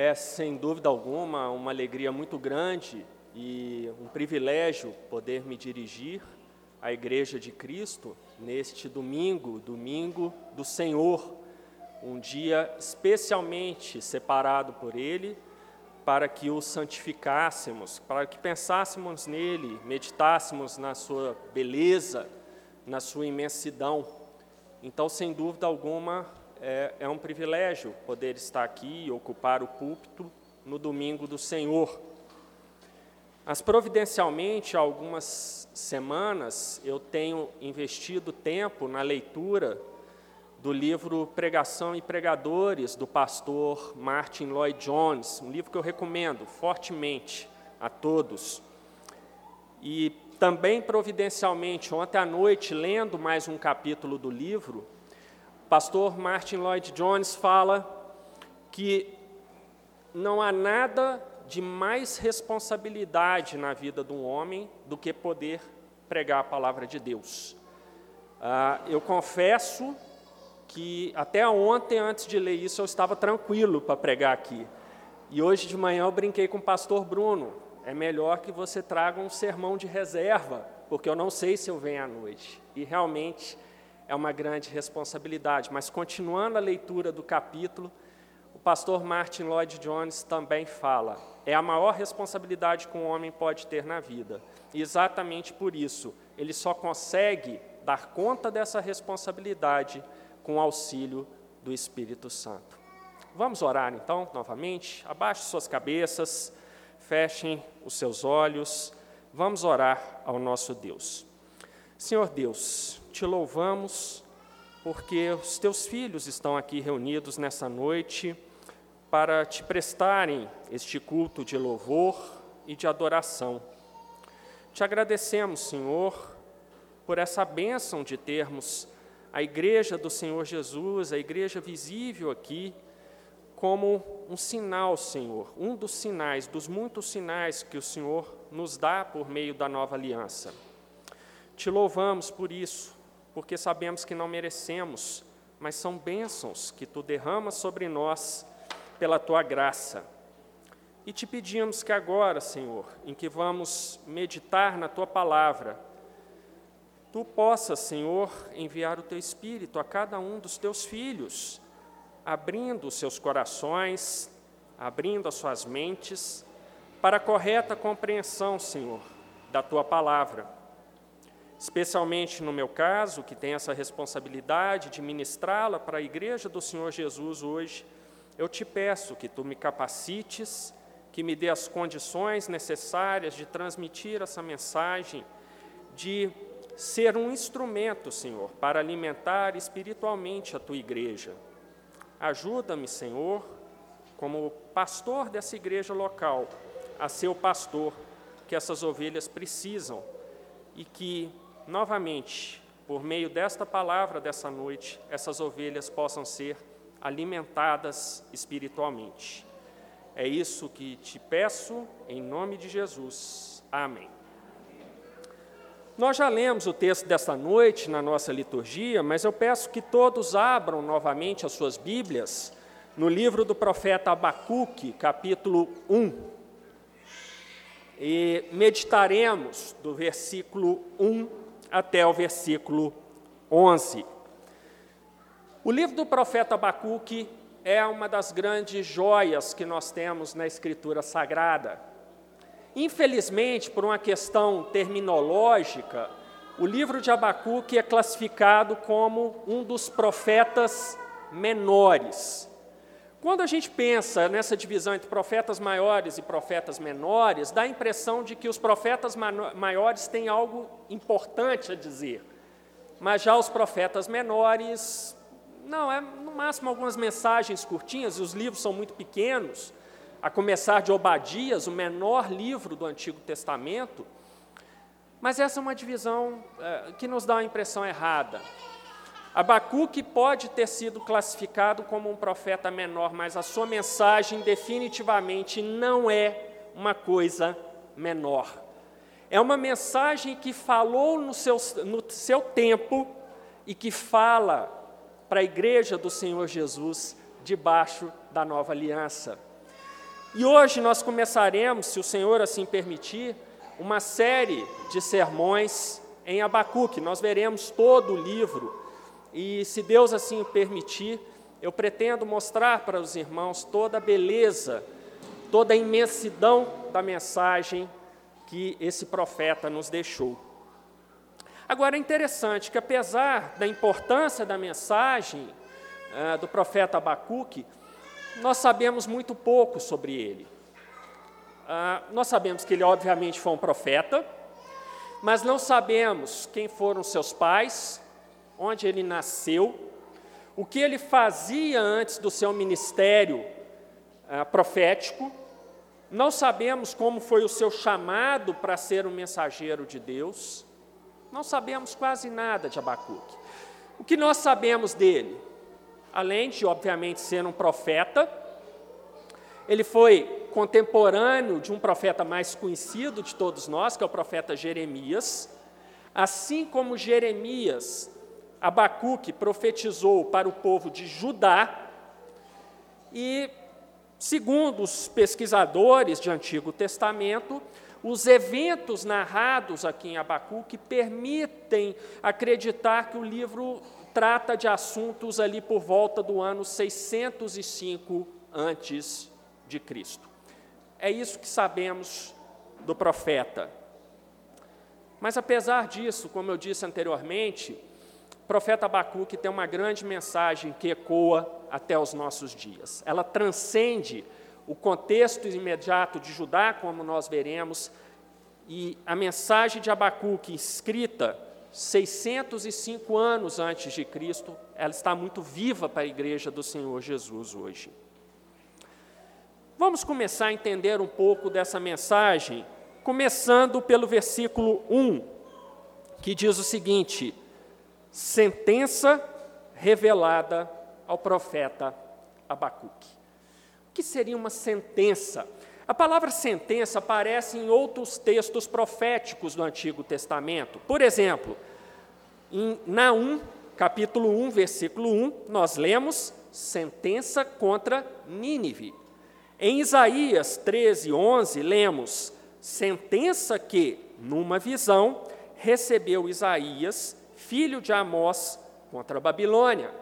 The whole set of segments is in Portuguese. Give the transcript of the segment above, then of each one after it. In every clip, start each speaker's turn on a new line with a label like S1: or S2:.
S1: É, sem dúvida alguma, uma alegria muito grande e um privilégio poder me dirigir à Igreja de Cristo neste domingo, domingo do Senhor, um dia especialmente separado por Ele para que o santificássemos, para que pensássemos nele, meditássemos na sua beleza, na sua imensidão. Então, sem dúvida alguma, é, é um privilégio poder estar aqui e ocupar o púlpito no domingo do Senhor. Mas, providencialmente, há algumas semanas, eu tenho investido tempo na leitura do livro Pregação e Pregadores, do pastor Martin Lloyd Jones, um livro que eu recomendo fortemente a todos. E também, providencialmente, ontem à noite, lendo mais um capítulo do livro, pastor Martin Lloyd Jones fala que não há nada de mais responsabilidade na vida de um homem do que poder pregar a palavra de Deus. Ah, eu confesso que até ontem, antes de ler isso, eu estava tranquilo para pregar aqui. E hoje de manhã eu brinquei com o pastor Bruno. É melhor que você traga um sermão de reserva, porque eu não sei se eu venho à noite. E realmente é uma grande responsabilidade. Mas continuando a leitura do capítulo, o pastor Martin Lloyd Jones também fala: é a maior responsabilidade que um homem pode ter na vida. E exatamente por isso, ele só consegue dar conta dessa responsabilidade com o auxílio do Espírito Santo. Vamos orar então, novamente. Abaixe suas cabeças, fechem os seus olhos. Vamos orar ao nosso Deus. Senhor Deus, te louvamos porque os teus filhos estão aqui reunidos nessa noite para te prestarem este culto de louvor e de adoração. Te agradecemos, Senhor, por essa bênção de termos a igreja do Senhor Jesus, a igreja visível aqui, como um sinal, Senhor, um dos sinais, dos muitos sinais que o Senhor nos dá por meio da nova aliança. Te louvamos por isso, porque sabemos que não merecemos, mas são bênçãos que tu derramas sobre nós pela tua graça. E te pedimos que agora, Senhor, em que vamos meditar na tua palavra, tu possas, Senhor, enviar o teu espírito a cada um dos teus filhos, abrindo os seus corações, abrindo as suas mentes para a correta compreensão, Senhor, da tua palavra. Especialmente no meu caso, que tem essa responsabilidade de ministrá-la para a igreja do Senhor Jesus hoje eu te peço que tu me capacites, que me dê as condições necessárias de transmitir essa mensagem, de ser um instrumento, Senhor, para alimentar espiritualmente a tua igreja. Ajuda-me, Senhor, como pastor dessa igreja local, a ser o pastor que essas ovelhas precisam e que, novamente, por meio desta palavra dessa noite, essas ovelhas possam ser alimentadas espiritualmente. É isso que te peço, em nome de Jesus. Amém. Nós já lemos o texto desta noite na nossa liturgia, mas eu peço que todos abram novamente as suas Bíblias no livro do profeta Abacuque, capítulo 1. E meditaremos do versículo 1 até o versículo 11. O livro do profeta Abacuque é uma das grandes joias que nós temos na Escritura Sagrada. Infelizmente, por uma questão terminológica, o livro de Abacuque é classificado como um dos profetas menores. Quando a gente pensa nessa divisão entre profetas maiores e profetas menores, dá a impressão de que os profetas maiores têm algo importante a dizer, mas já os profetas menores não, é no máximo algumas mensagens curtinhas, e os livros são muito pequenos, a começar de Obadias, o menor livro do Antigo Testamento. Mas essa é uma divisão é, que nos dá uma impressão errada. Abacuque pode ter sido classificado como um profeta menor, mas a sua mensagem definitivamente não é uma coisa menor. É uma mensagem que falou no seu, no seu tempo e que fala para a igreja do Senhor Jesus debaixo da nova aliança. E hoje nós começaremos, se o Senhor assim permitir, uma série de sermões em Abacuque. Nós veremos todo o livro e, se Deus assim o permitir, eu pretendo mostrar para os irmãos toda a beleza, toda a imensidão da mensagem que esse profeta nos deixou. Agora é interessante que, apesar da importância da mensagem uh, do profeta Abacuque, nós sabemos muito pouco sobre ele. Uh, nós sabemos que ele, obviamente, foi um profeta, mas não sabemos quem foram seus pais, onde ele nasceu, o que ele fazia antes do seu ministério uh, profético, não sabemos como foi o seu chamado para ser um mensageiro de Deus, não sabemos quase nada de Abacuque. O que nós sabemos dele? Além de, obviamente, ser um profeta, ele foi contemporâneo de um profeta mais conhecido de todos nós, que é o profeta Jeremias. Assim como Jeremias Abacuque profetizou para o povo de Judá, e, segundo os pesquisadores de Antigo Testamento, os eventos narrados aqui em Abacuque permitem acreditar que o livro trata de assuntos ali por volta do ano 605 antes de Cristo. É isso que sabemos do profeta. Mas apesar disso, como eu disse anteriormente, profeta Abacuque tem uma grande mensagem que ecoa até os nossos dias. Ela transcende o contexto imediato de Judá, como nós veremos, e a mensagem de Abacuque, escrita 605 anos antes de Cristo, ela está muito viva para a igreja do Senhor Jesus hoje. Vamos começar a entender um pouco dessa mensagem, começando pelo versículo 1, que diz o seguinte: sentença revelada ao profeta Abacuque. O que seria uma sentença? A palavra sentença aparece em outros textos proféticos do Antigo Testamento. Por exemplo, em Naum, capítulo 1, versículo 1, nós lemos sentença contra Nínive. Em Isaías 13, 11, lemos sentença que, numa visão, recebeu Isaías filho de Amós, contra a Babilônia.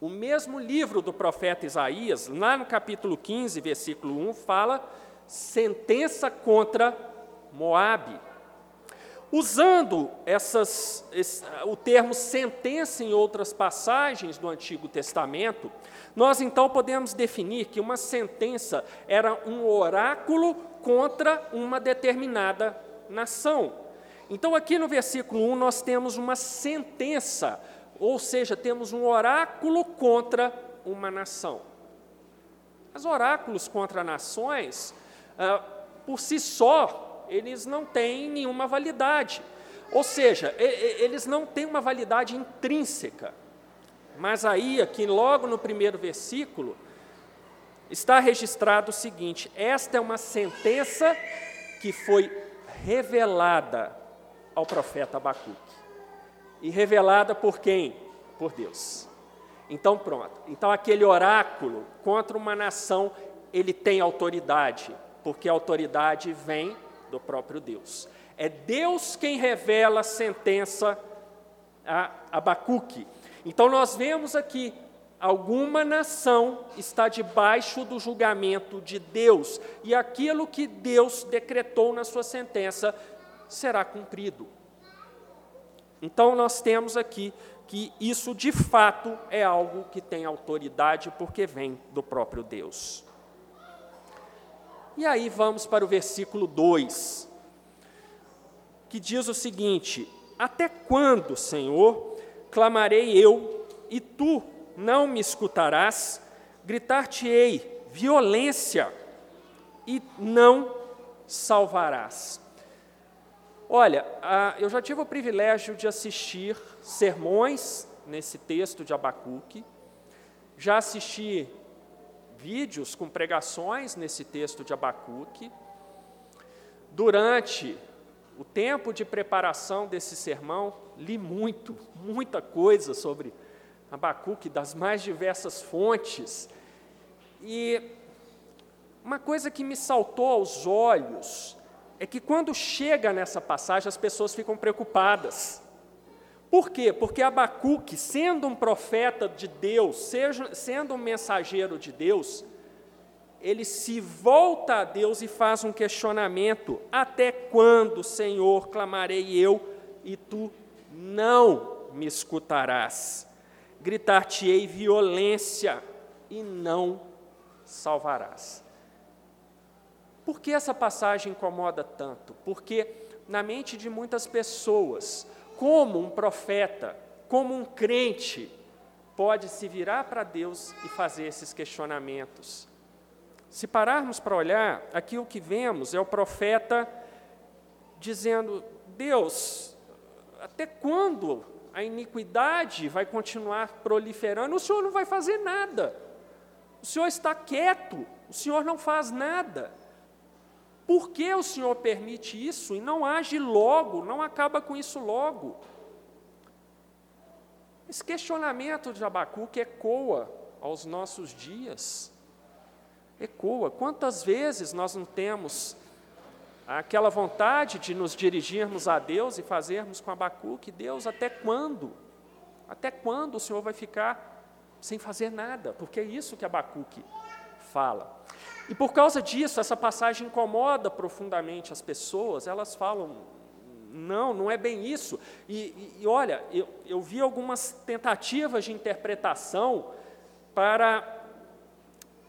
S1: O mesmo livro do profeta Isaías, lá no capítulo 15, versículo 1, fala sentença contra Moabe. Usando essas, esse, o termo sentença em outras passagens do Antigo Testamento, nós então podemos definir que uma sentença era um oráculo contra uma determinada nação. Então, aqui no versículo 1, nós temos uma sentença, ou seja, temos um oráculo contra uma nação. Os oráculos contra nações, ah, por si só, eles não têm nenhuma validade. Ou seja, eles não têm uma validade intrínseca. Mas aí, aqui logo no primeiro versículo, está registrado o seguinte: esta é uma sentença que foi revelada ao profeta Abacuque. E revelada por quem? Por Deus. Então, pronto. Então, aquele oráculo contra uma nação, ele tem autoridade, porque a autoridade vem do próprio Deus. É Deus quem revela a sentença a Abacuque. Então, nós vemos aqui alguma nação está debaixo do julgamento de Deus, e aquilo que Deus decretou na sua sentença será cumprido. Então, nós temos aqui que isso de fato é algo que tem autoridade, porque vem do próprio Deus. E aí vamos para o versículo 2, que diz o seguinte: Até quando, Senhor, clamarei eu e tu não me escutarás? Gritar-te-ei violência e não salvarás. Olha, eu já tive o privilégio de assistir sermões nesse texto de Abacuque, já assisti vídeos com pregações nesse texto de Abacuque. Durante o tempo de preparação desse sermão, li muito, muita coisa sobre Abacuque, das mais diversas fontes. E uma coisa que me saltou aos olhos é que quando chega nessa passagem as pessoas ficam preocupadas. Por quê? Porque Abacuque, sendo um profeta de Deus, seja, sendo um mensageiro de Deus, ele se volta a Deus e faz um questionamento: Até quando, Senhor, clamarei eu e tu não me escutarás? Gritar-te-ei violência e não salvarás. Por que essa passagem incomoda tanto? Porque na mente de muitas pessoas, como um profeta, como um crente, pode se virar para Deus e fazer esses questionamentos. Se pararmos para olhar, aqui o que vemos é o profeta dizendo: Deus, até quando a iniquidade vai continuar proliferando? O Senhor não vai fazer nada. O Senhor está quieto, o Senhor não faz nada. Por que o Senhor permite isso e não age logo, não acaba com isso logo? Esse questionamento de Abacuque ecoa aos nossos dias. Ecoa. Quantas vezes nós não temos aquela vontade de nos dirigirmos a Deus e fazermos com Abacuque, Deus, até quando? Até quando o Senhor vai ficar sem fazer nada? Porque é isso que Abacuque fala. E por causa disso, essa passagem incomoda profundamente as pessoas, elas falam, não, não é bem isso. E, e, e olha, eu, eu vi algumas tentativas de interpretação para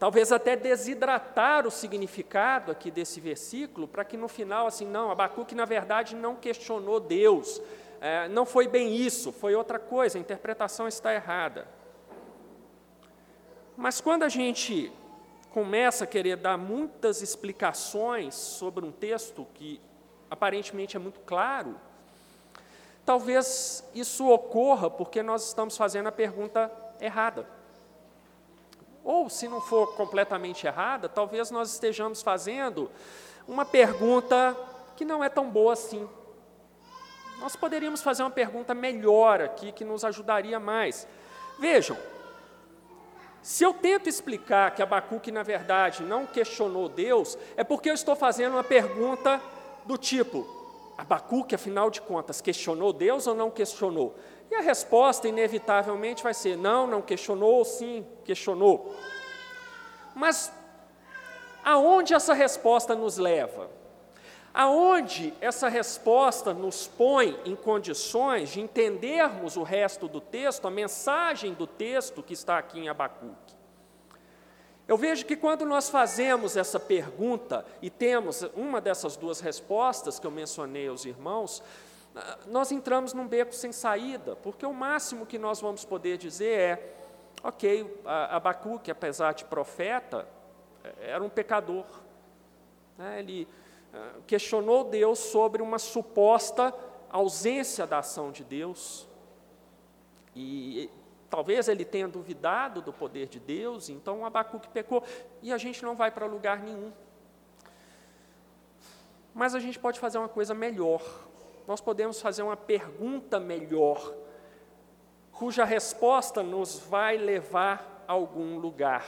S1: talvez até desidratar o significado aqui desse versículo, para que no final, assim, não, Abacuque na verdade não questionou Deus, é, não foi bem isso, foi outra coisa, a interpretação está errada. Mas quando a gente começa a querer dar muitas explicações sobre um texto que aparentemente é muito claro, talvez isso ocorra porque nós estamos fazendo a pergunta errada. Ou, se não for completamente errada, talvez nós estejamos fazendo uma pergunta que não é tão boa assim. Nós poderíamos fazer uma pergunta melhor aqui, que nos ajudaria mais. Vejam, se eu tento explicar que Abacuque, na verdade, não questionou Deus, é porque eu estou fazendo uma pergunta do tipo: Abacuque, afinal de contas, questionou Deus ou não questionou? E a resposta, inevitavelmente, vai ser: não, não questionou, sim, questionou. Mas aonde essa resposta nos leva? Aonde essa resposta nos põe em condições de entendermos o resto do texto, a mensagem do texto que está aqui em Abacuque? Eu vejo que quando nós fazemos essa pergunta e temos uma dessas duas respostas que eu mencionei aos irmãos, nós entramos num beco sem saída, porque o máximo que nós vamos poder dizer é: ok, Abacuque, apesar de profeta, é, era um pecador. Né, ele ah, questionou Deus sobre uma suposta ausência da ação de Deus. E talvez ele tenha duvidado do poder de Deus, então Abacuque pecou, e a gente não vai para lugar nenhum. Mas a gente pode fazer uma coisa melhor nós podemos fazer uma pergunta melhor, cuja resposta nos vai levar a algum lugar.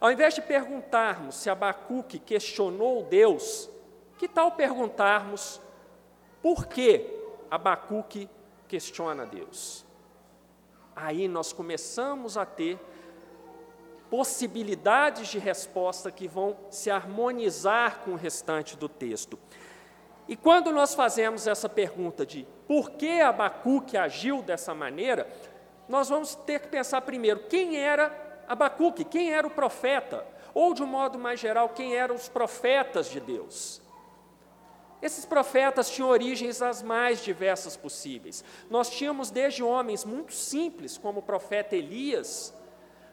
S1: Ao invés de perguntarmos se Abacuque questionou Deus, que tal perguntarmos por que Abacuque questiona Deus? Aí nós começamos a ter possibilidades de resposta que vão se harmonizar com o restante do texto. E quando nós fazemos essa pergunta de por que Abacuque agiu dessa maneira, nós vamos ter que pensar primeiro quem era Abacuque, quem era o profeta, ou de um modo mais geral, quem eram os profetas de Deus. Esses profetas tinham origens as mais diversas possíveis. Nós tínhamos desde homens muito simples, como o profeta Elias,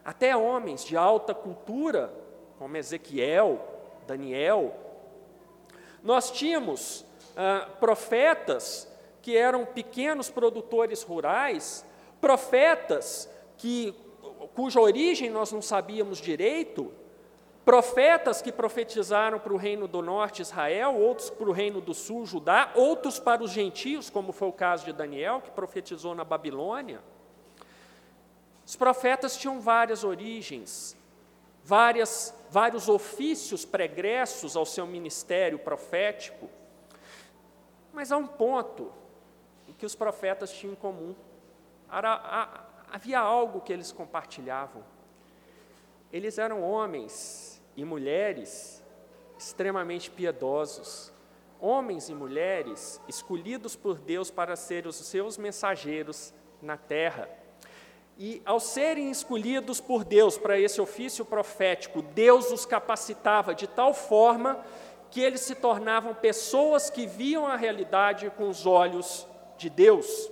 S1: até homens de alta cultura, como Ezequiel, Daniel. Nós tínhamos ah, profetas que eram pequenos produtores rurais, profetas que, cuja origem nós não sabíamos direito, profetas que profetizaram para o reino do norte Israel, outros para o reino do sul Judá, outros para os gentios, como foi o caso de Daniel, que profetizou na Babilônia. Os profetas tinham várias origens, várias, vários ofícios pregressos ao seu ministério profético, mas há um ponto em que os profetas tinham em comum. havia algo que eles compartilhavam. Eles eram homens e mulheres extremamente piedosos, homens e mulheres escolhidos por Deus para serem os seus mensageiros na terra. E ao serem escolhidos por Deus para esse ofício profético, Deus os capacitava de tal forma que eles se tornavam pessoas que viam a realidade com os olhos de Deus.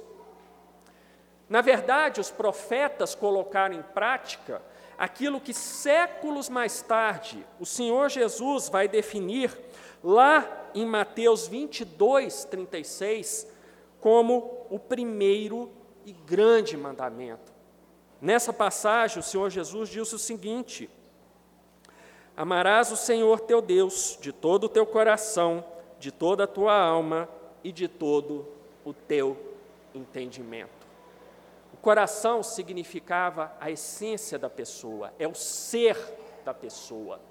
S1: Na verdade, os profetas colocaram em prática aquilo que séculos mais tarde o Senhor Jesus vai definir lá em Mateus 22, 36, como o primeiro e grande mandamento. Nessa passagem, o Senhor Jesus diz o seguinte: Amarás o Senhor teu Deus de todo o teu coração, de toda a tua alma e de todo o teu entendimento. Coração significava a essência da pessoa, é o ser da pessoa.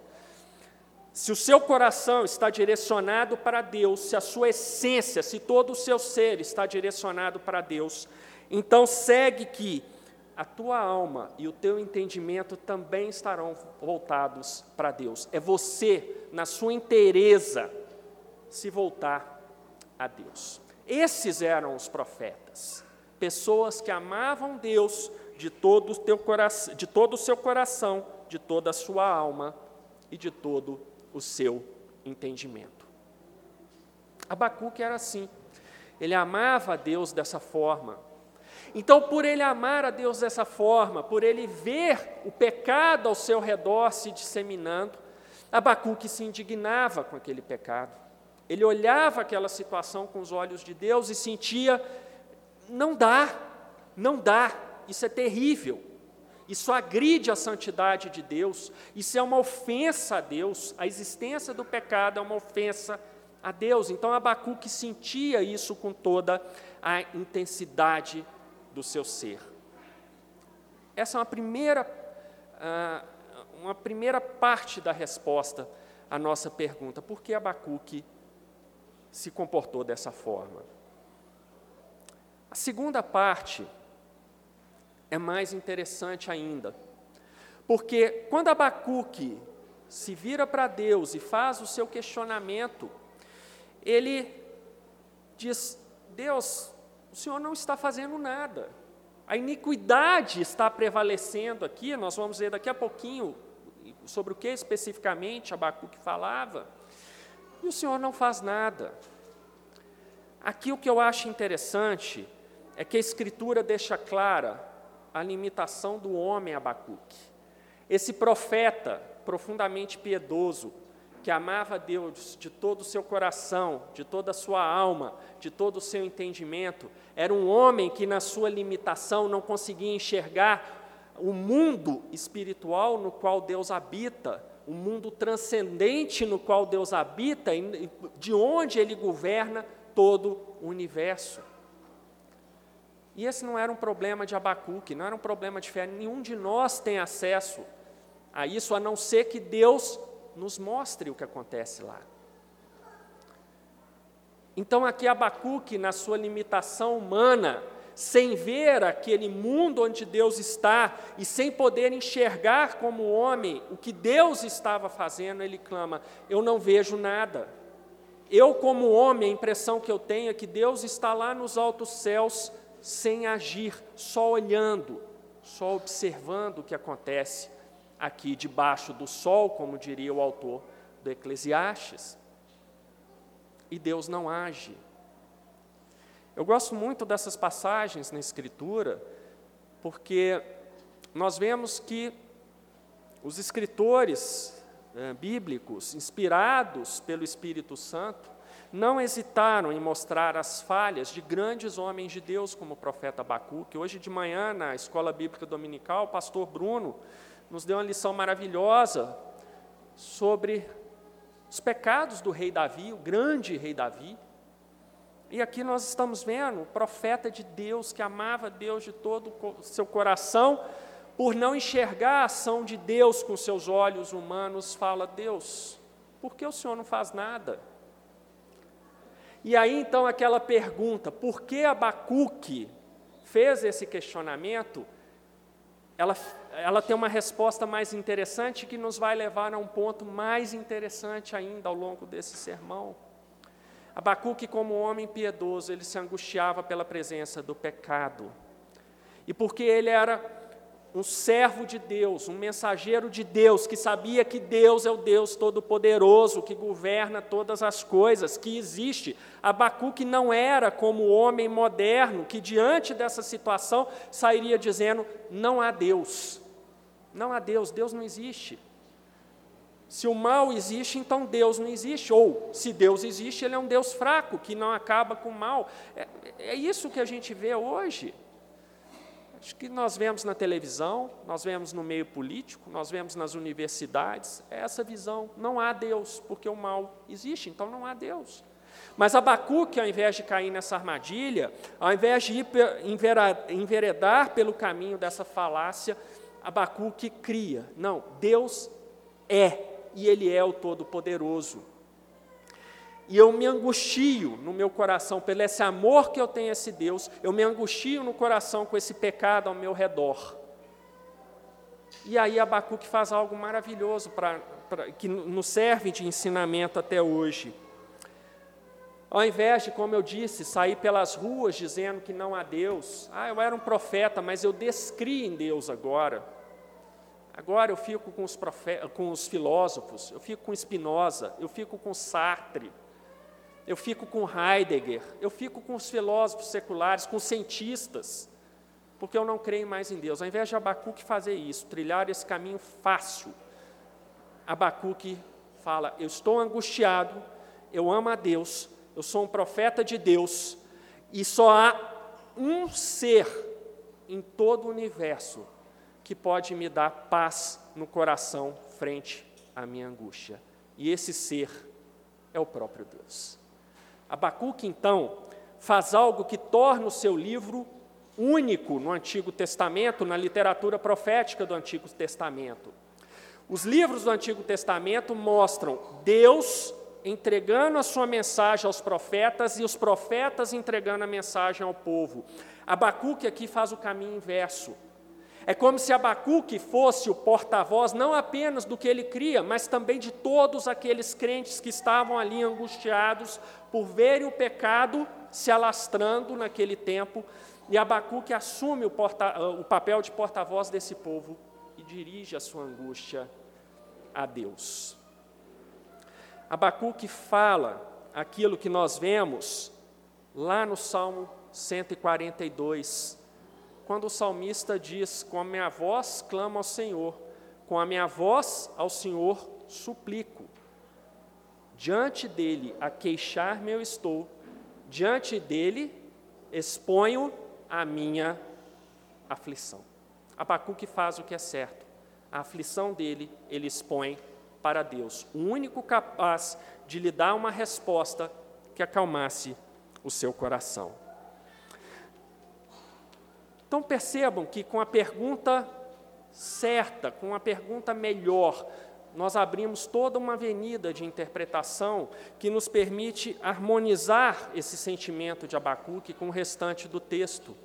S1: Se o seu coração está direcionado para Deus, se a sua essência, se todo o seu ser está direcionado para Deus, então segue que a tua alma e o teu entendimento também estarão voltados para Deus. É você, na sua inteireza, se voltar a Deus. Esses eram os profetas, pessoas que amavam Deus de todo o, teu coração, de todo o seu coração, de toda a sua alma e de todo o seu entendimento. Abacuque era assim, ele amava a Deus dessa forma, então, por ele amar a Deus dessa forma, por ele ver o pecado ao seu redor se disseminando, Abacuque se indignava com aquele pecado. Ele olhava aquela situação com os olhos de Deus e sentia: não dá, não dá, isso é terrível, isso agride a santidade de Deus, isso é uma ofensa a Deus, a existência do pecado é uma ofensa a Deus. Então Abacuque sentia isso com toda a intensidade do seu ser. Essa é uma primeira, ah, uma primeira parte da resposta à nossa pergunta: por que Abacuque se comportou dessa forma? A segunda parte é mais interessante ainda, porque quando Abacuque se vira para Deus e faz o seu questionamento, ele diz: Deus, o Senhor não está fazendo nada. A iniquidade está prevalecendo aqui, nós vamos ver daqui a pouquinho sobre o que especificamente Abacuque falava, e o Senhor não faz nada. Aqui o que eu acho interessante é que a Escritura deixa clara a limitação do homem Abacuque. Esse profeta profundamente piedoso, que amava Deus de todo o seu coração, de toda a sua alma, de todo o seu entendimento, era um homem que, na sua limitação, não conseguia enxergar o mundo espiritual no qual Deus habita, o mundo transcendente no qual Deus habita, de onde Ele governa todo o universo. E esse não era um problema de Abacuque, não era um problema de fé, nenhum de nós tem acesso a isso, a não ser que Deus nos mostre o que acontece lá. Então, aqui Abacuque, na sua limitação humana, sem ver aquele mundo onde Deus está e sem poder enxergar como homem o que Deus estava fazendo, ele clama: Eu não vejo nada. Eu, como homem, a impressão que eu tenho é que Deus está lá nos altos céus sem agir, só olhando, só observando o que acontece aqui debaixo do sol, como diria o autor do Eclesiastes. E Deus não age. Eu gosto muito dessas passagens na Escritura, porque nós vemos que os escritores eh, bíblicos, inspirados pelo Espírito Santo, não hesitaram em mostrar as falhas de grandes homens de Deus, como o profeta Abacuque. Hoje de manhã, na escola bíblica dominical, o pastor Bruno nos deu uma lição maravilhosa sobre os pecados do rei Davi, o grande rei Davi. E aqui nós estamos vendo o profeta de Deus que amava Deus de todo o seu coração, por não enxergar a ação de Deus com seus olhos humanos, fala: Deus, por que o Senhor não faz nada? E aí então aquela pergunta, por que Abacuque fez esse questionamento? Ela, ela tem uma resposta mais interessante que nos vai levar a um ponto mais interessante ainda ao longo desse sermão. Abacuque, como homem piedoso, ele se angustiava pela presença do pecado. E porque ele era um servo de Deus, um mensageiro de Deus, que sabia que Deus é o Deus Todo-Poderoso, que governa todas as coisas, que existe. Abacuque não era como o homem moderno, que diante dessa situação sairia dizendo: não há Deus. Não há Deus, Deus não existe. Se o mal existe, então Deus não existe. Ou, se Deus existe, ele é um Deus fraco, que não acaba com o mal. É, é isso que a gente vê hoje. Acho que nós vemos na televisão, nós vemos no meio político, nós vemos nas universidades, é essa visão. Não há Deus, porque o mal existe, então não há Deus. Mas Abacuque, ao invés de cair nessa armadilha, ao invés de ir enveredar pelo caminho dessa falácia, Abacuque cria. Não, Deus é, e Ele é o Todo-Poderoso e eu me angustio no meu coração pelo esse amor que eu tenho a esse Deus, eu me angustio no coração com esse pecado ao meu redor. E aí Abacuque faz algo maravilhoso pra, pra, que nos serve de ensinamento até hoje. Ao invés de, como eu disse, sair pelas ruas dizendo que não há Deus, ah, eu era um profeta, mas eu descri em Deus agora. Agora eu fico com os, com os filósofos, eu fico com Spinoza, eu fico com Sartre eu fico com Heidegger, eu fico com os filósofos seculares, com os cientistas, porque eu não creio mais em Deus. Ao invés de Abacuque fazer isso, trilhar esse caminho fácil, Abacuque fala: Eu estou angustiado, eu amo a Deus, eu sou um profeta de Deus, e só há um ser em todo o universo que pode me dar paz no coração frente à minha angústia. E esse ser é o próprio Deus. Abacuque, então, faz algo que torna o seu livro único no Antigo Testamento, na literatura profética do Antigo Testamento. Os livros do Antigo Testamento mostram Deus entregando a sua mensagem aos profetas e os profetas entregando a mensagem ao povo. Abacuque aqui faz o caminho inverso. É como se Abacuque fosse o porta-voz não apenas do que ele cria, mas também de todos aqueles crentes que estavam ali angustiados por verem o pecado se alastrando naquele tempo. E Abacuque assume o, porta, o papel de porta-voz desse povo e dirige a sua angústia a Deus. Abacuque fala aquilo que nós vemos lá no Salmo 142 quando o salmista diz: Com a minha voz clamo ao Senhor, com a minha voz ao Senhor suplico. Diante dele a queixar-me eu estou, diante dele exponho a minha aflição. Abacuque faz o que é certo. A aflição dele ele expõe para Deus, o único capaz de lhe dar uma resposta que acalmasse o seu coração. Então percebam que com a pergunta certa, com a pergunta melhor, nós abrimos toda uma avenida de interpretação que nos permite harmonizar esse sentimento de Abacuque com o restante do texto.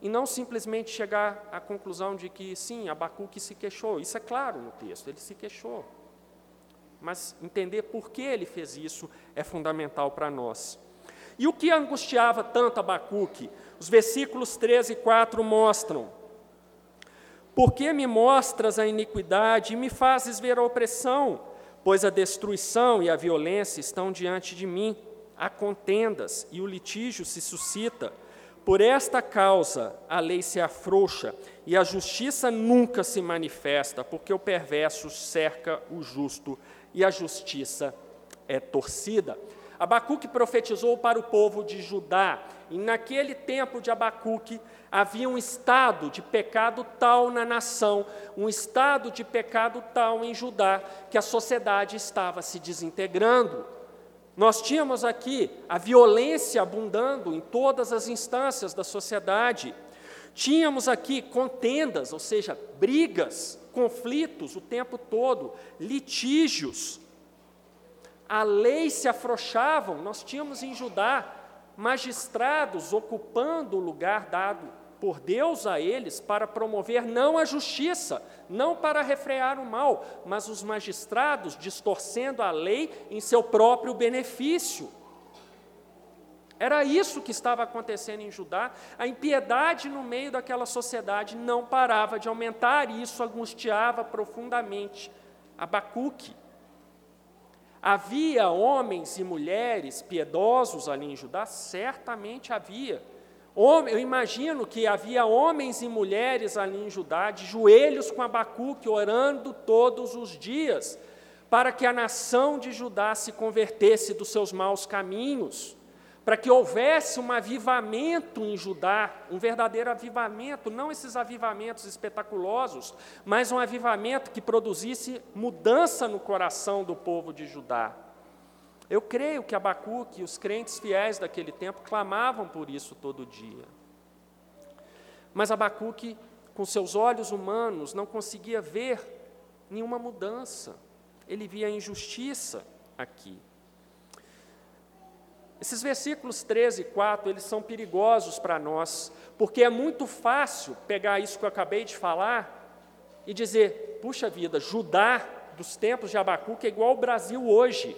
S1: E não simplesmente chegar à conclusão de que, sim, Abacuque se queixou. Isso é claro no texto, ele se queixou. Mas entender por que ele fez isso é fundamental para nós. E o que angustiava tanto Abacuque? Os versículos 13 e 4 mostram: Por que me mostras a iniquidade e me fazes ver a opressão? Pois a destruição e a violência estão diante de mim, há contendas e o litígio se suscita. Por esta causa a lei se afrouxa e a justiça nunca se manifesta, porque o perverso cerca o justo e a justiça é torcida. Abacuque profetizou para o povo de Judá, e naquele tempo de Abacuque havia um estado de pecado tal na nação, um estado de pecado tal em Judá, que a sociedade estava se desintegrando. Nós tínhamos aqui a violência abundando em todas as instâncias da sociedade. Tínhamos aqui contendas, ou seja, brigas, conflitos o tempo todo, litígios. A lei se afrouxavam, nós tínhamos em Judá magistrados ocupando o lugar dado por Deus a eles para promover não a justiça, não para refrear o mal, mas os magistrados distorcendo a lei em seu próprio benefício. Era isso que estava acontecendo em Judá. A impiedade no meio daquela sociedade não parava de aumentar e isso angustiava profundamente Abacuque. Havia homens e mulheres piedosos ali em Judá? Certamente havia. Eu imagino que havia homens e mulheres ali em Judá, de joelhos com Abacuque, orando todos os dias, para que a nação de Judá se convertesse dos seus maus caminhos, para que houvesse um avivamento em Judá, um verdadeiro avivamento, não esses avivamentos espetaculosos, mas um avivamento que produzisse mudança no coração do povo de Judá. Eu creio que Abacuque e os crentes fiéis daquele tempo clamavam por isso todo dia. Mas Abacuque, com seus olhos humanos, não conseguia ver nenhuma mudança. Ele via injustiça aqui. Esses versículos 13 e 4, eles são perigosos para nós, porque é muito fácil pegar isso que eu acabei de falar e dizer, puxa vida, Judá dos tempos de Abacuque é igual ao Brasil hoje.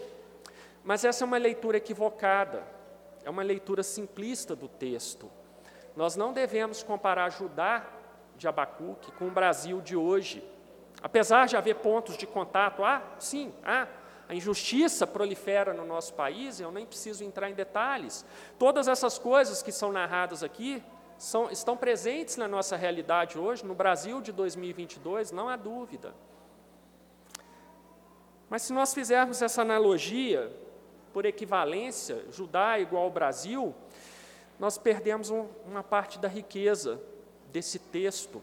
S1: Mas essa é uma leitura equivocada, é uma leitura simplista do texto. Nós não devemos comparar Judá de Abacuque com o Brasil de hoje. Apesar de haver pontos de contato, ah, sim, ah, a injustiça prolifera no nosso país, eu nem preciso entrar em detalhes. Todas essas coisas que são narradas aqui são, estão presentes na nossa realidade hoje, no Brasil de 2022, não há dúvida. Mas se nós fizermos essa analogia, por equivalência, Judá igual ao Brasil, nós perdemos um, uma parte da riqueza desse texto.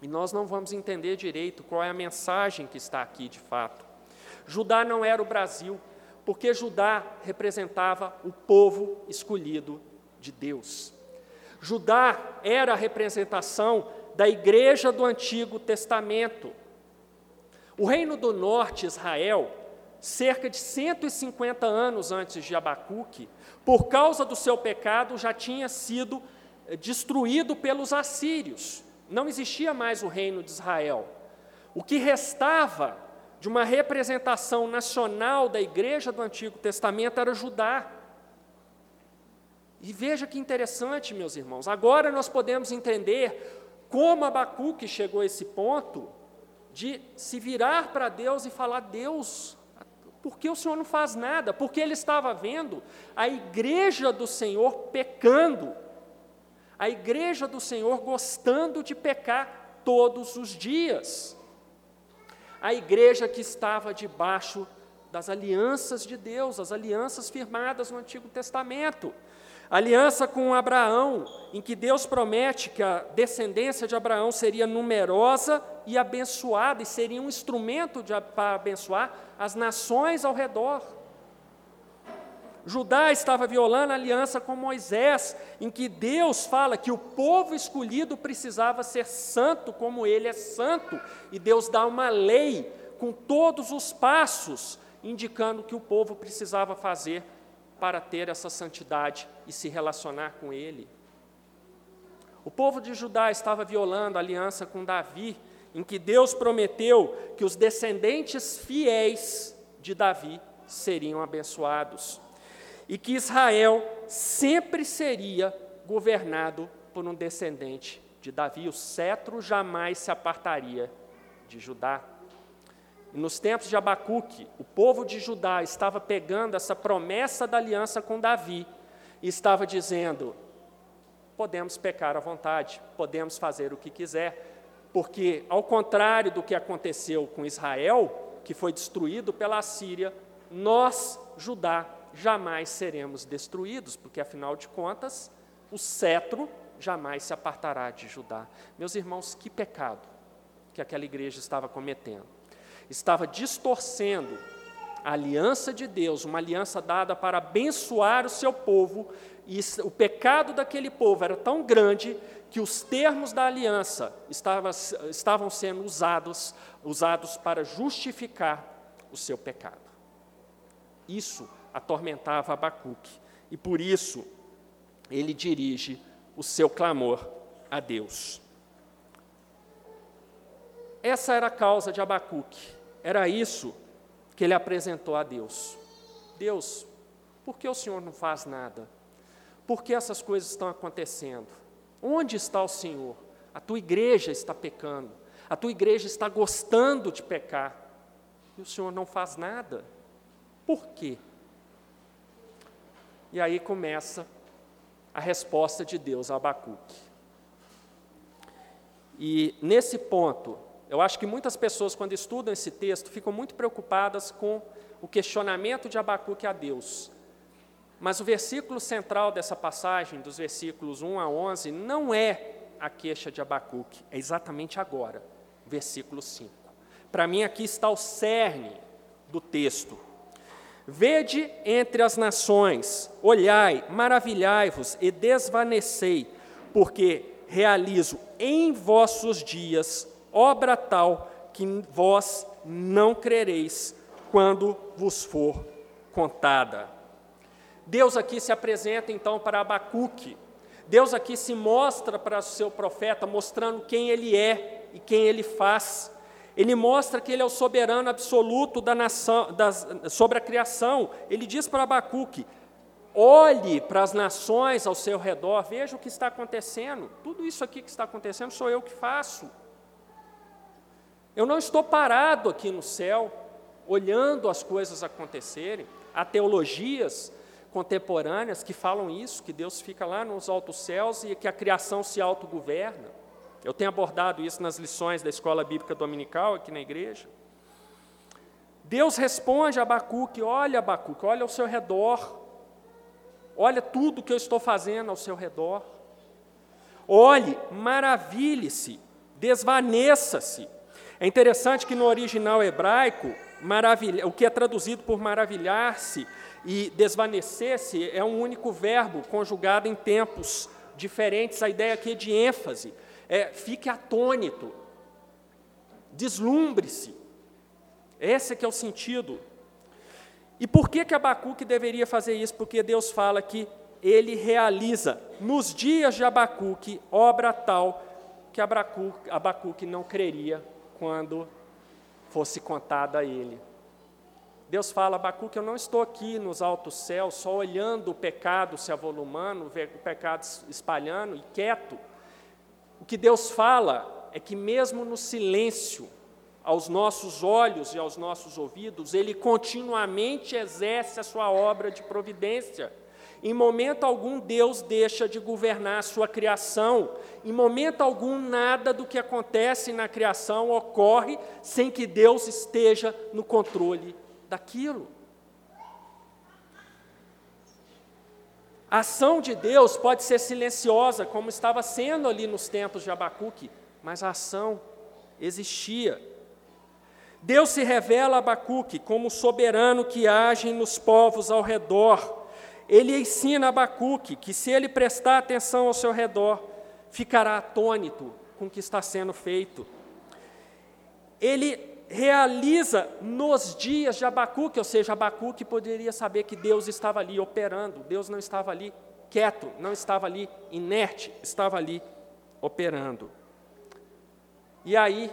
S1: E nós não vamos entender direito qual é a mensagem que está aqui de fato. Judá não era o Brasil, porque Judá representava o povo escolhido de Deus. Judá era a representação da igreja do Antigo Testamento. O reino do norte, Israel, cerca de 150 anos antes de Abacuque, por causa do seu pecado, já tinha sido eh, destruído pelos assírios. Não existia mais o reino de Israel. O que restava de uma representação nacional da igreja do Antigo Testamento era Judá. E veja que interessante, meus irmãos, agora nós podemos entender como Abacuque chegou a esse ponto de se virar para Deus e falar: Deus, por que o Senhor não faz nada? Porque ele estava vendo a igreja do Senhor pecando, a igreja do Senhor gostando de pecar todos os dias, a igreja que estava debaixo das alianças de Deus, as alianças firmadas no Antigo Testamento. Aliança com Abraão, em que Deus promete que a descendência de Abraão seria numerosa e abençoada, e seria um instrumento de, para abençoar as nações ao redor. Judá estava violando a aliança com Moisés, em que Deus fala que o povo escolhido precisava ser santo como ele é santo, e Deus dá uma lei com todos os passos indicando que o povo precisava fazer para ter essa santidade e se relacionar com ele. O povo de Judá estava violando a aliança com Davi, em que Deus prometeu que os descendentes fiéis de Davi seriam abençoados e que Israel sempre seria governado por um descendente de Davi. O cetro jamais se apartaria de Judá. E nos tempos de Abacuque, o povo de Judá estava pegando essa promessa da aliança com Davi e estava dizendo: podemos pecar à vontade, podemos fazer o que quiser, porque, ao contrário do que aconteceu com Israel, que foi destruído pela Síria, nós, Judá, jamais seremos destruídos, porque, afinal de contas, o cetro jamais se apartará de Judá. Meus irmãos, que pecado que aquela igreja estava cometendo. Estava distorcendo a aliança de Deus, uma aliança dada para abençoar o seu povo, e o pecado daquele povo era tão grande que os termos da aliança estavam, estavam sendo usados, usados para justificar o seu pecado. Isso atormentava Abacuque, e por isso ele dirige o seu clamor a Deus. Essa era a causa de Abacuque, era isso que ele apresentou a Deus. Deus, por que o Senhor não faz nada? Por que essas coisas estão acontecendo? Onde está o Senhor? A tua igreja está pecando, a tua igreja está gostando de pecar, e o Senhor não faz nada. Por quê? E aí começa a resposta de Deus a Abacuque. E nesse ponto, eu acho que muitas pessoas, quando estudam esse texto, ficam muito preocupadas com o questionamento de Abacuque a Deus. Mas o versículo central dessa passagem, dos versículos 1 a 11, não é a queixa de Abacuque, é exatamente agora, versículo 5. Para mim, aqui está o cerne do texto. Vede entre as nações, olhai, maravilhai-vos e desvanecei, porque realizo em vossos dias obra tal que vós não crereis quando vos for contada. Deus aqui se apresenta então para Abacuque. Deus aqui se mostra para o seu profeta, mostrando quem ele é e quem ele faz. Ele mostra que ele é o soberano absoluto da nação, das, sobre a criação. Ele diz para Abacuque: olhe para as nações ao seu redor, veja o que está acontecendo. Tudo isso aqui que está acontecendo sou eu que faço. Eu não estou parado aqui no céu, olhando as coisas acontecerem. Há teologias contemporâneas que falam isso, que Deus fica lá nos altos céus e que a criação se autogoverna. Eu tenho abordado isso nas lições da escola bíblica dominical aqui na igreja. Deus responde a Abacuque: Olha, Abacuque, olha ao seu redor, olha tudo que eu estou fazendo ao seu redor. Olhe, maravilhe-se, desvaneça-se, é interessante que no original hebraico, o que é traduzido por maravilhar-se e desvanecer-se é um único verbo conjugado em tempos diferentes. A ideia aqui é de ênfase. É, fique atônito, deslumbre-se. Esse é que é o sentido. E por que, que Abacuque deveria fazer isso? Porque Deus fala que ele realiza nos dias de Abacuque obra tal que Abacuque, Abacuque não creria quando fosse contada a ele. Deus fala, Abacuque, eu não estou aqui nos altos céus só olhando o pecado se avolumando, o pecado espalhando e quieto. O que Deus fala é que mesmo no silêncio, aos nossos olhos e aos nossos ouvidos, Ele continuamente exerce a sua obra de providência. Em momento algum, Deus deixa de governar a sua criação. Em momento algum, nada do que acontece na criação ocorre sem que Deus esteja no controle daquilo. A ação de Deus pode ser silenciosa, como estava sendo ali nos tempos de Abacuque, mas a ação existia. Deus se revela a Abacuque como soberano que age nos povos ao redor ele ensina a Abacuque que se ele prestar atenção ao seu redor, ficará atônito com o que está sendo feito. Ele realiza nos dias de Abacuque, ou seja, Abacuque poderia saber que Deus estava ali operando, Deus não estava ali quieto, não estava ali inerte, estava ali operando. E aí,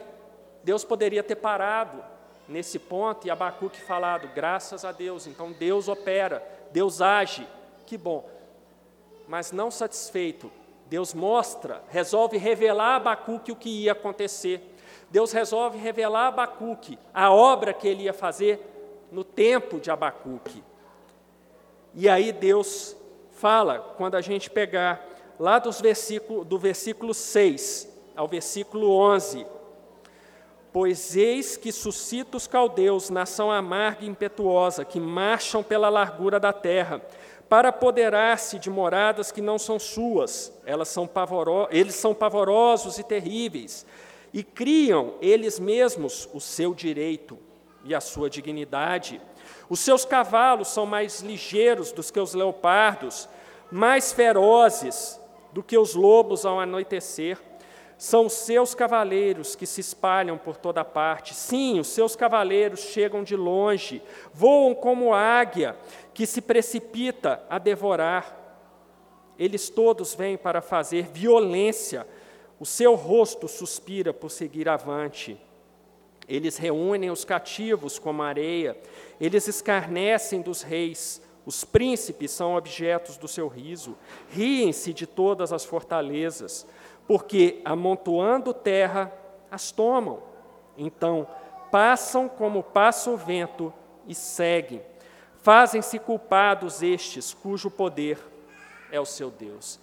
S1: Deus poderia ter parado nesse ponto e Abacuque falado, graças a Deus, então Deus opera, Deus age, que bom. Mas não satisfeito, Deus mostra, resolve revelar a Abacuque o que ia acontecer. Deus resolve revelar a Abacuque a obra que ele ia fazer no tempo de Abacuque. E aí Deus fala, quando a gente pegar lá dos versículo, do versículo 6 ao versículo 11, Pois eis que suscita os caldeus, nação amarga e impetuosa, que marcham pela largura da terra, para apoderar-se de moradas que não são suas, elas são pavoro... eles são pavorosos e terríveis, e criam eles mesmos o seu direito e a sua dignidade. Os seus cavalos são mais ligeiros do que os leopardos, mais ferozes do que os lobos ao anoitecer. São os seus cavaleiros que se espalham por toda parte. Sim, os seus cavaleiros chegam de longe, voam como águia que se precipita a devorar. Eles todos vêm para fazer violência. O seu rosto suspira por seguir avante. Eles reúnem os cativos como areia, eles escarnecem dos reis, os príncipes são objetos do seu riso, riem-se de todas as fortalezas, porque, amontoando terra, as tomam. Então, passam como passa o vento e seguem. Fazem-se culpados estes, cujo poder é o seu Deus.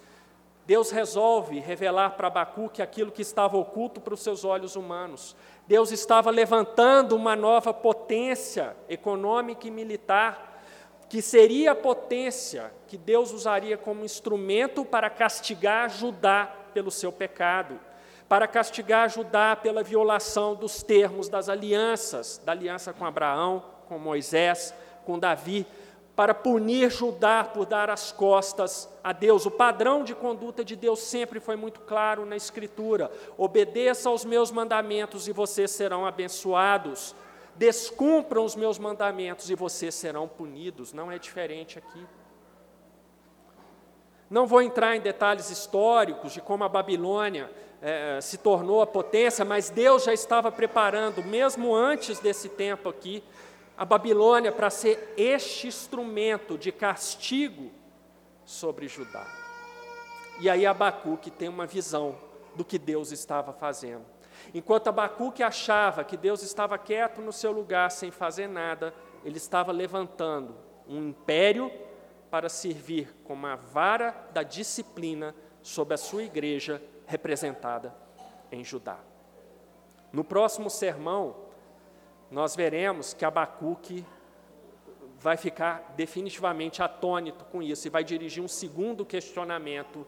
S1: Deus resolve revelar para Abacuque aquilo que estava oculto para os seus olhos humanos. Deus estava levantando uma nova potência econômica e militar, que seria a potência que Deus usaria como instrumento para castigar Judá pelo seu pecado, para castigar Judá pela violação dos termos das alianças, da aliança com Abraão, com Moisés, com Davi, para punir Judá por dar as costas a Deus. O padrão de conduta de Deus sempre foi muito claro na Escritura: obedeça aos meus mandamentos e vocês serão abençoados. Descumpram os meus mandamentos e vocês serão punidos. Não é diferente aqui. Não vou entrar em detalhes históricos de como a Babilônia é, se tornou a potência, mas Deus já estava preparando, mesmo antes desse tempo aqui, a Babilônia para ser este instrumento de castigo sobre Judá. E aí Abacuque tem uma visão do que Deus estava fazendo. Enquanto Abacuque achava que Deus estava quieto no seu lugar sem fazer nada, ele estava levantando um império para servir como a vara da disciplina sobre a sua igreja representada em Judá. No próximo sermão, nós veremos que Abacuque vai ficar definitivamente atônito com isso e vai dirigir um segundo questionamento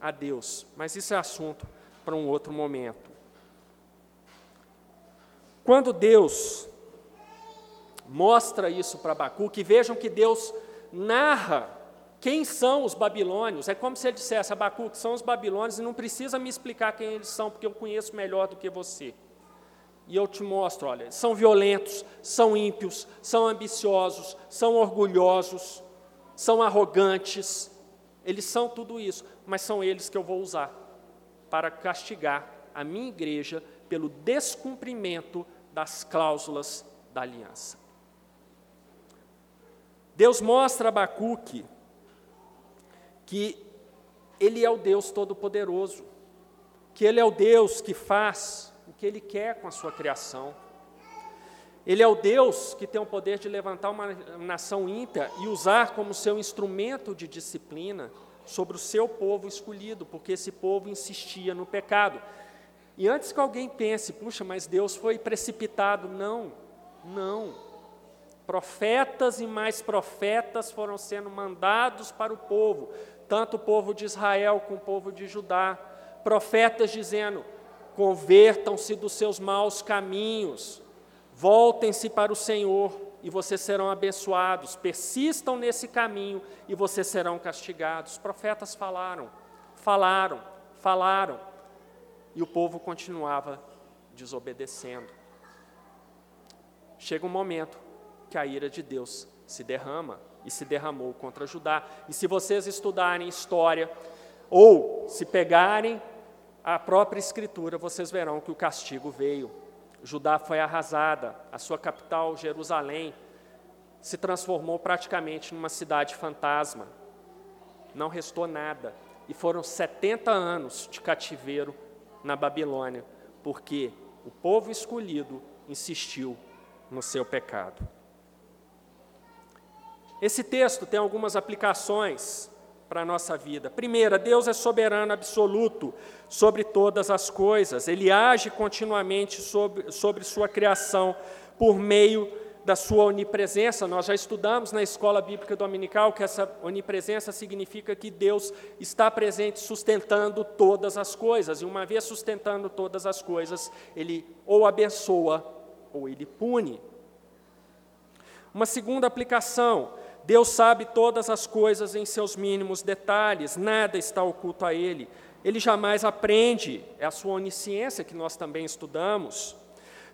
S1: a Deus. Mas isso é assunto para um outro momento. Quando Deus mostra isso para Abacuque, vejam que Deus narra quem são os babilônios. É como se ele dissesse: Abacuque, são os babilônios e não precisa me explicar quem eles são, porque eu conheço melhor do que você e eu te mostro, olha, são violentos, são ímpios, são ambiciosos, são orgulhosos, são arrogantes, eles são tudo isso, mas são eles que eu vou usar para castigar a minha igreja pelo descumprimento das cláusulas da aliança. Deus mostra a Abacuque que Ele é o Deus Todo-Poderoso, que Ele é o Deus que faz que Ele quer com a sua criação. Ele é o Deus que tem o poder de levantar uma nação ímpia e usar como seu instrumento de disciplina sobre o seu povo escolhido, porque esse povo insistia no pecado. E antes que alguém pense, puxa, mas Deus foi precipitado. Não, não. Profetas e mais profetas foram sendo mandados para o povo, tanto o povo de Israel como o povo de Judá. Profetas dizendo: Convertam-se dos seus maus caminhos, voltem-se para o Senhor e vocês serão abençoados. Persistam nesse caminho e vocês serão castigados. Os profetas falaram, falaram, falaram, e o povo continuava desobedecendo. Chega um momento que a ira de Deus se derrama e se derramou contra Judá. E se vocês estudarem história, ou se pegarem a própria Escritura, vocês verão que o castigo veio. Judá foi arrasada, a sua capital, Jerusalém, se transformou praticamente numa cidade fantasma. Não restou nada. E foram 70 anos de cativeiro na Babilônia, porque o povo escolhido insistiu no seu pecado. Esse texto tem algumas aplicações para a nossa vida. Primeira, Deus é soberano absoluto sobre todas as coisas, Ele age continuamente sobre, sobre Sua criação por meio da Sua onipresença. Nós já estudamos na escola bíblica dominical que essa onipresença significa que Deus está presente sustentando todas as coisas, e uma vez sustentando todas as coisas, Ele ou abençoa ou Ele pune. Uma segunda aplicação: Deus sabe todas as coisas em seus mínimos detalhes, nada está oculto a Ele. Ele jamais aprende, é a sua onisciência que nós também estudamos.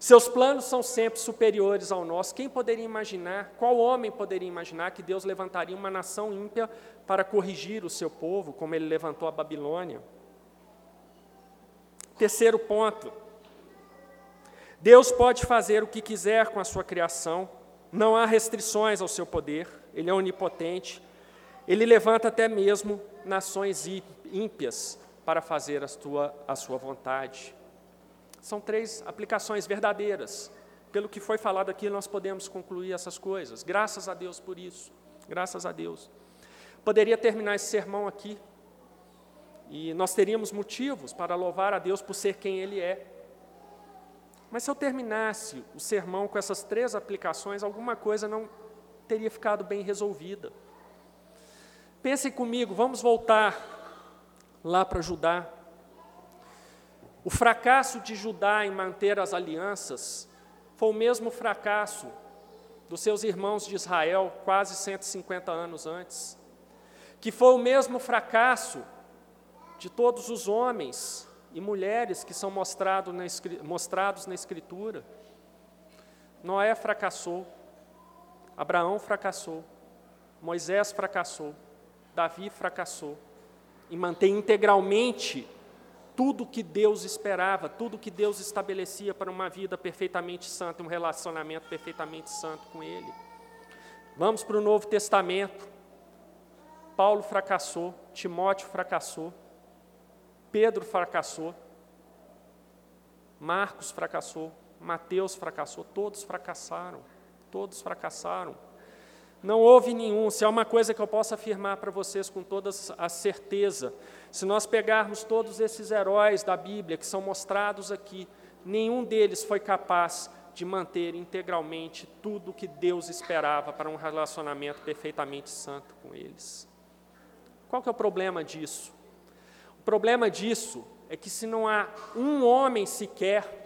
S1: Seus planos são sempre superiores ao nosso. Quem poderia imaginar, qual homem poderia imaginar que Deus levantaria uma nação ímpia para corrigir o seu povo, como ele levantou a Babilônia? Terceiro ponto. Deus pode fazer o que quiser com a sua criação, não há restrições ao seu poder, ele é onipotente. Ele levanta até mesmo nações ímpias para fazer a sua, a sua vontade. São três aplicações verdadeiras. Pelo que foi falado aqui, nós podemos concluir essas coisas. Graças a Deus por isso. Graças a Deus. Poderia terminar esse sermão aqui. E nós teríamos motivos para louvar a Deus por ser quem Ele é. Mas se eu terminasse o sermão com essas três aplicações, alguma coisa não teria ficado bem resolvida. Pensem comigo, vamos voltar lá para Judá. O fracasso de Judá em manter as alianças foi o mesmo fracasso dos seus irmãos de Israel quase 150 anos antes, que foi o mesmo fracasso de todos os homens e mulheres que são mostrado na, mostrados na Escritura. Noé fracassou, Abraão fracassou, Moisés fracassou, Davi fracassou em manter integralmente tudo que Deus esperava, tudo que Deus estabelecia para uma vida perfeitamente santa, um relacionamento perfeitamente santo com Ele. Vamos para o Novo Testamento. Paulo fracassou, Timóteo fracassou, Pedro fracassou, Marcos fracassou, Mateus fracassou, todos fracassaram, todos fracassaram. Não houve nenhum, se há uma coisa que eu posso afirmar para vocês com toda a certeza, se nós pegarmos todos esses heróis da Bíblia que são mostrados aqui, nenhum deles foi capaz de manter integralmente tudo o que Deus esperava para um relacionamento perfeitamente santo com eles. Qual que é o problema disso? O problema disso é que se não há um homem sequer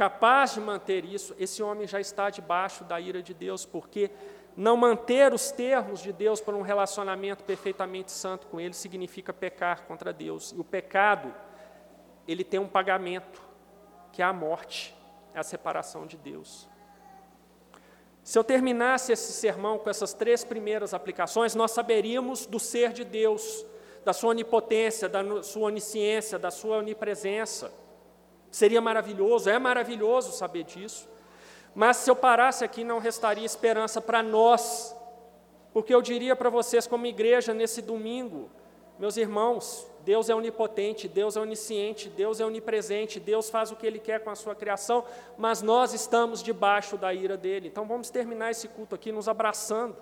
S1: capaz de manter isso, esse homem já está debaixo da ira de Deus, porque não manter os termos de Deus para um relacionamento perfeitamente santo com Ele significa pecar contra Deus. E o pecado, ele tem um pagamento, que é a morte, é a separação de Deus. Se eu terminasse esse sermão com essas três primeiras aplicações, nós saberíamos do ser de Deus, da sua onipotência, da sua onisciência, da sua onipresença. Seria maravilhoso, é maravilhoso saber disso. Mas se eu parasse aqui, não restaria esperança para nós, porque eu diria para vocês, como igreja, nesse domingo, meus irmãos, Deus é onipotente, Deus é onisciente, Deus é onipresente, Deus faz o que Ele quer com a sua criação, mas nós estamos debaixo da ira dele. Então vamos terminar esse culto aqui nos abraçando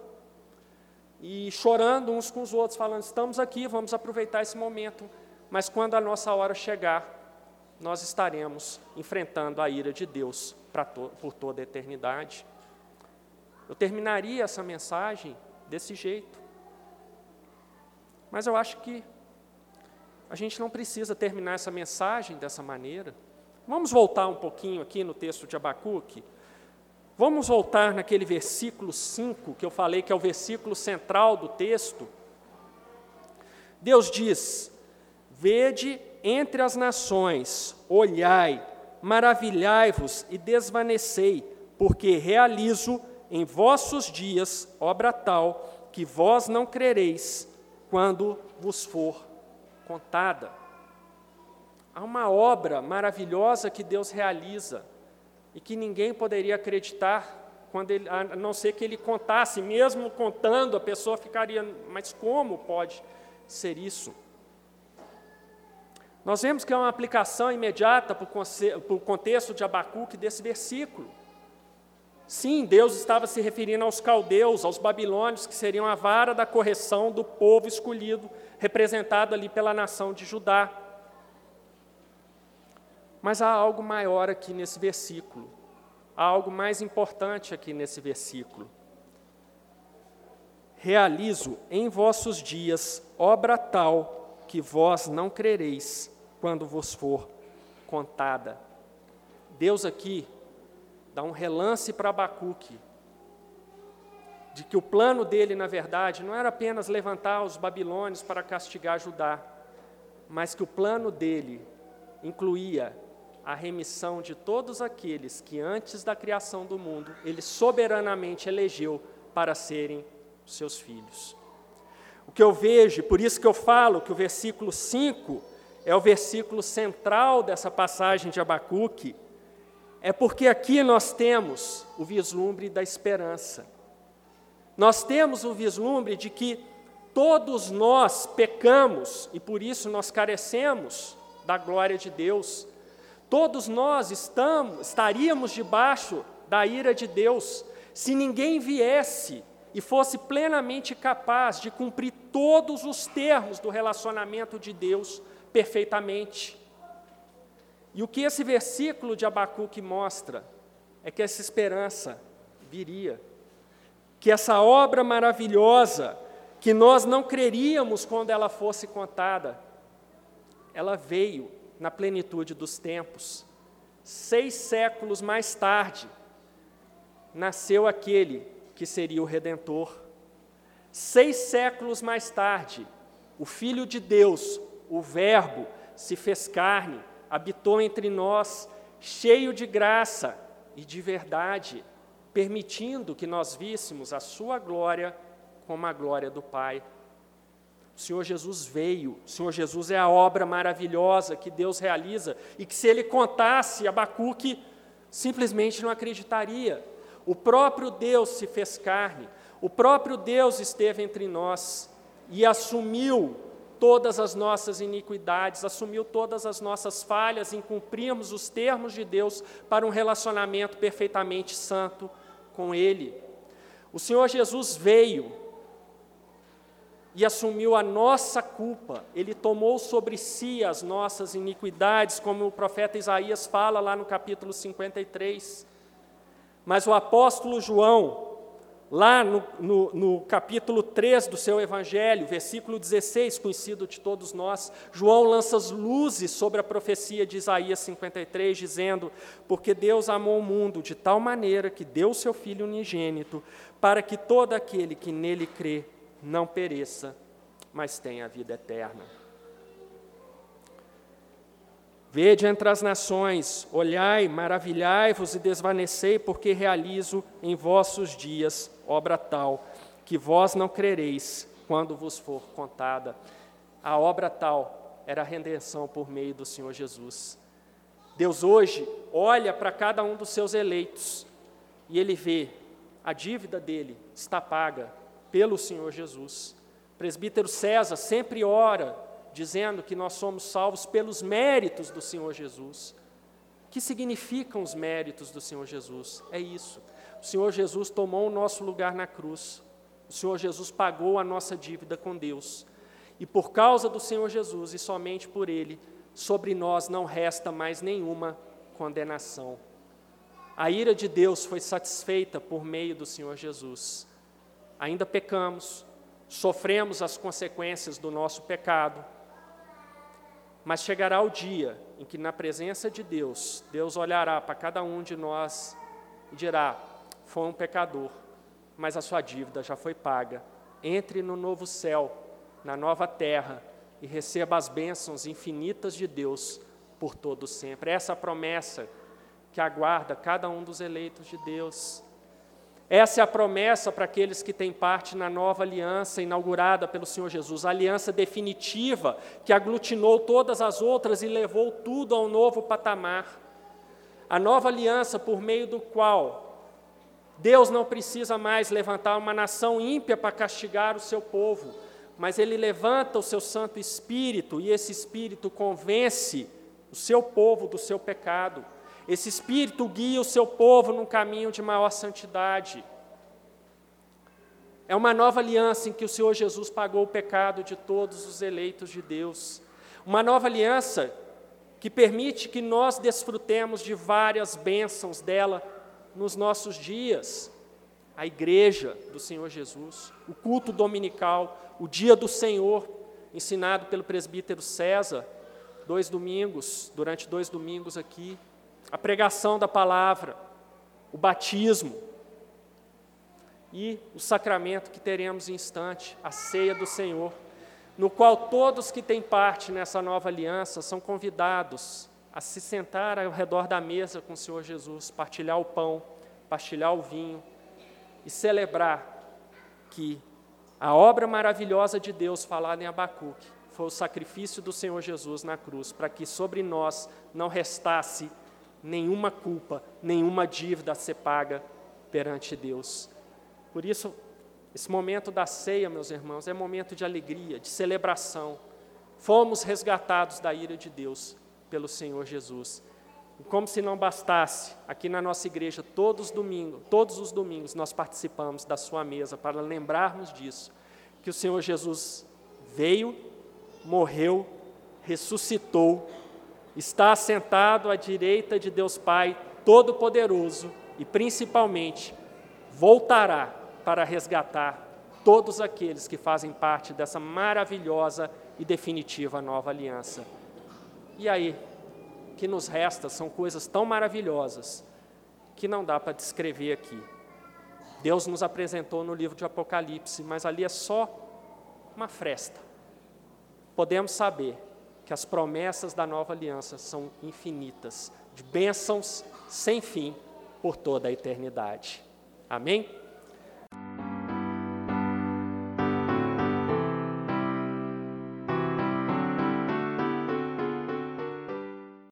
S1: e chorando uns com os outros, falando: estamos aqui, vamos aproveitar esse momento, mas quando a nossa hora chegar, nós estaremos enfrentando a ira de Deus to por toda a eternidade. Eu terminaria essa mensagem desse jeito. Mas eu acho que a gente não precisa terminar essa mensagem dessa maneira. Vamos voltar um pouquinho aqui no texto de Abacuque. Vamos voltar naquele versículo 5, que eu falei que é o versículo central do texto. Deus diz: Vede entre as nações, olhai, maravilhai-vos e desvanecei, porque realizo em vossos dias obra tal que vós não crereis quando vos for contada. Há uma obra maravilhosa que Deus realiza e que ninguém poderia acreditar quando ele, a não ser que ele contasse, mesmo contando, a pessoa ficaria, mas como pode ser isso? Nós vemos que é uma aplicação imediata para o contexto de Abacuque desse versículo. Sim, Deus estava se referindo aos caldeus, aos babilônios, que seriam a vara da correção do povo escolhido, representado ali pela nação de Judá. Mas há algo maior aqui nesse versículo, há algo mais importante aqui nesse versículo. Realizo em vossos dias obra tal que vós não crereis, quando vos for contada. Deus aqui dá um relance para Abacuque de que o plano dele, na verdade, não era apenas levantar os babilônios para castigar Judá, mas que o plano dele incluía a remissão de todos aqueles que antes da criação do mundo ele soberanamente elegeu para serem seus filhos. O que eu vejo, por isso que eu falo que o versículo 5 é o versículo central dessa passagem de Abacuque, é porque aqui nós temos o vislumbre da esperança. Nós temos o vislumbre de que todos nós pecamos e por isso nós carecemos da glória de Deus. Todos nós estamos, estaríamos debaixo da ira de Deus se ninguém viesse e fosse plenamente capaz de cumprir todos os termos do relacionamento de Deus perfeitamente. E o que esse versículo de Abacuque mostra é que essa esperança viria, que essa obra maravilhosa, que nós não creríamos quando ela fosse contada, ela veio na plenitude dos tempos. Seis séculos mais tarde, nasceu aquele que seria o Redentor. Seis séculos mais tarde, o Filho de Deus, o Verbo, se fez carne, habitou entre nós, cheio de graça e de verdade, permitindo que nós víssemos a Sua glória como a glória do Pai. O Senhor Jesus veio, o Senhor Jesus é a obra maravilhosa que Deus realiza e que, se ele contasse, Abacuque simplesmente não acreditaria. O próprio Deus se fez carne, o próprio Deus esteve entre nós e assumiu todas as nossas iniquidades, assumiu todas as nossas falhas em cumprirmos os termos de Deus para um relacionamento perfeitamente santo com Ele. O Senhor Jesus veio e assumiu a nossa culpa, ele tomou sobre si as nossas iniquidades, como o profeta Isaías fala lá no capítulo 53. Mas o apóstolo João, lá no, no, no, capítulo 3 do seu evangelho, versículo 16, conhecido de todos nós, João lança as luzes sobre a profecia de Isaías 53, dizendo: Porque Deus amou o mundo de tal maneira que deu seu Filho unigênito, para que todo aquele que nele crê não pereça, mas tenha a vida eterna. Vede entre as nações, olhai, maravilhai-vos e desvanecei, porque realizo em vossos dias obra tal, que vós não crereis quando vos for contada. A obra tal era a redenção por meio do Senhor Jesus. Deus hoje olha para cada um dos seus eleitos e ele vê a dívida dele está paga pelo Senhor Jesus. Presbítero César sempre ora, dizendo que nós somos salvos pelos méritos do Senhor Jesus. O que significam os méritos do Senhor Jesus? É isso. O Senhor Jesus tomou o nosso lugar na cruz. O Senhor Jesus pagou a nossa dívida com Deus. E por causa do Senhor Jesus e somente por Ele, sobre nós não resta mais nenhuma condenação. A ira de Deus foi satisfeita por meio do Senhor Jesus ainda pecamos, sofremos as consequências do nosso pecado, mas chegará o dia em que, na presença de Deus, Deus olhará para cada um de nós e dirá: Foi um pecador, mas a sua dívida já foi paga. Entre no novo céu, na nova terra, e receba as bênçãos infinitas de Deus por todo sempre. Essa a promessa que aguarda cada um dos eleitos de Deus. Essa é a promessa para aqueles que têm parte na nova aliança inaugurada pelo Senhor Jesus, a aliança definitiva que aglutinou todas as outras e levou tudo a um novo patamar. A nova aliança por meio do qual Deus não precisa mais levantar uma nação ímpia para castigar o seu povo, mas ele levanta o seu Santo Espírito e esse Espírito convence o seu povo do seu pecado. Esse Espírito guia o seu povo num caminho de maior santidade. É uma nova aliança em que o Senhor Jesus pagou o pecado de todos os eleitos de Deus. Uma nova aliança que permite que nós desfrutemos de várias bênçãos dela nos nossos dias. A igreja do Senhor Jesus, o culto dominical, o dia do Senhor, ensinado pelo presbítero César, dois domingos, durante dois domingos aqui a pregação da palavra, o batismo. e o sacramento que teremos em instante, a ceia do Senhor, no qual todos que têm parte nessa nova aliança são convidados a se sentar ao redor da mesa com o Senhor Jesus, partilhar o pão, partilhar o vinho e celebrar que a obra maravilhosa de Deus falada em Abacuque foi o sacrifício do Senhor Jesus na cruz, para que sobre nós não restasse nenhuma culpa, nenhuma dívida a ser paga perante Deus. Por isso, esse momento da ceia, meus irmãos, é momento de alegria, de celebração. Fomos resgatados da ira de Deus pelo Senhor Jesus. E como se não bastasse, aqui na nossa igreja, todos os domingos, todos os domingos nós participamos da sua mesa para lembrarmos disso, que o Senhor Jesus veio, morreu, ressuscitou, está assentado à direita de Deus Pai Todo-Poderoso e principalmente voltará para resgatar todos aqueles que fazem parte dessa maravilhosa e definitiva nova aliança. E aí, o que nos resta são coisas tão maravilhosas que não dá para descrever aqui. Deus nos apresentou no livro de Apocalipse, mas ali é só uma fresta. Podemos saber que as promessas da nova aliança são infinitas, de bênçãos sem fim por toda a eternidade. Amém?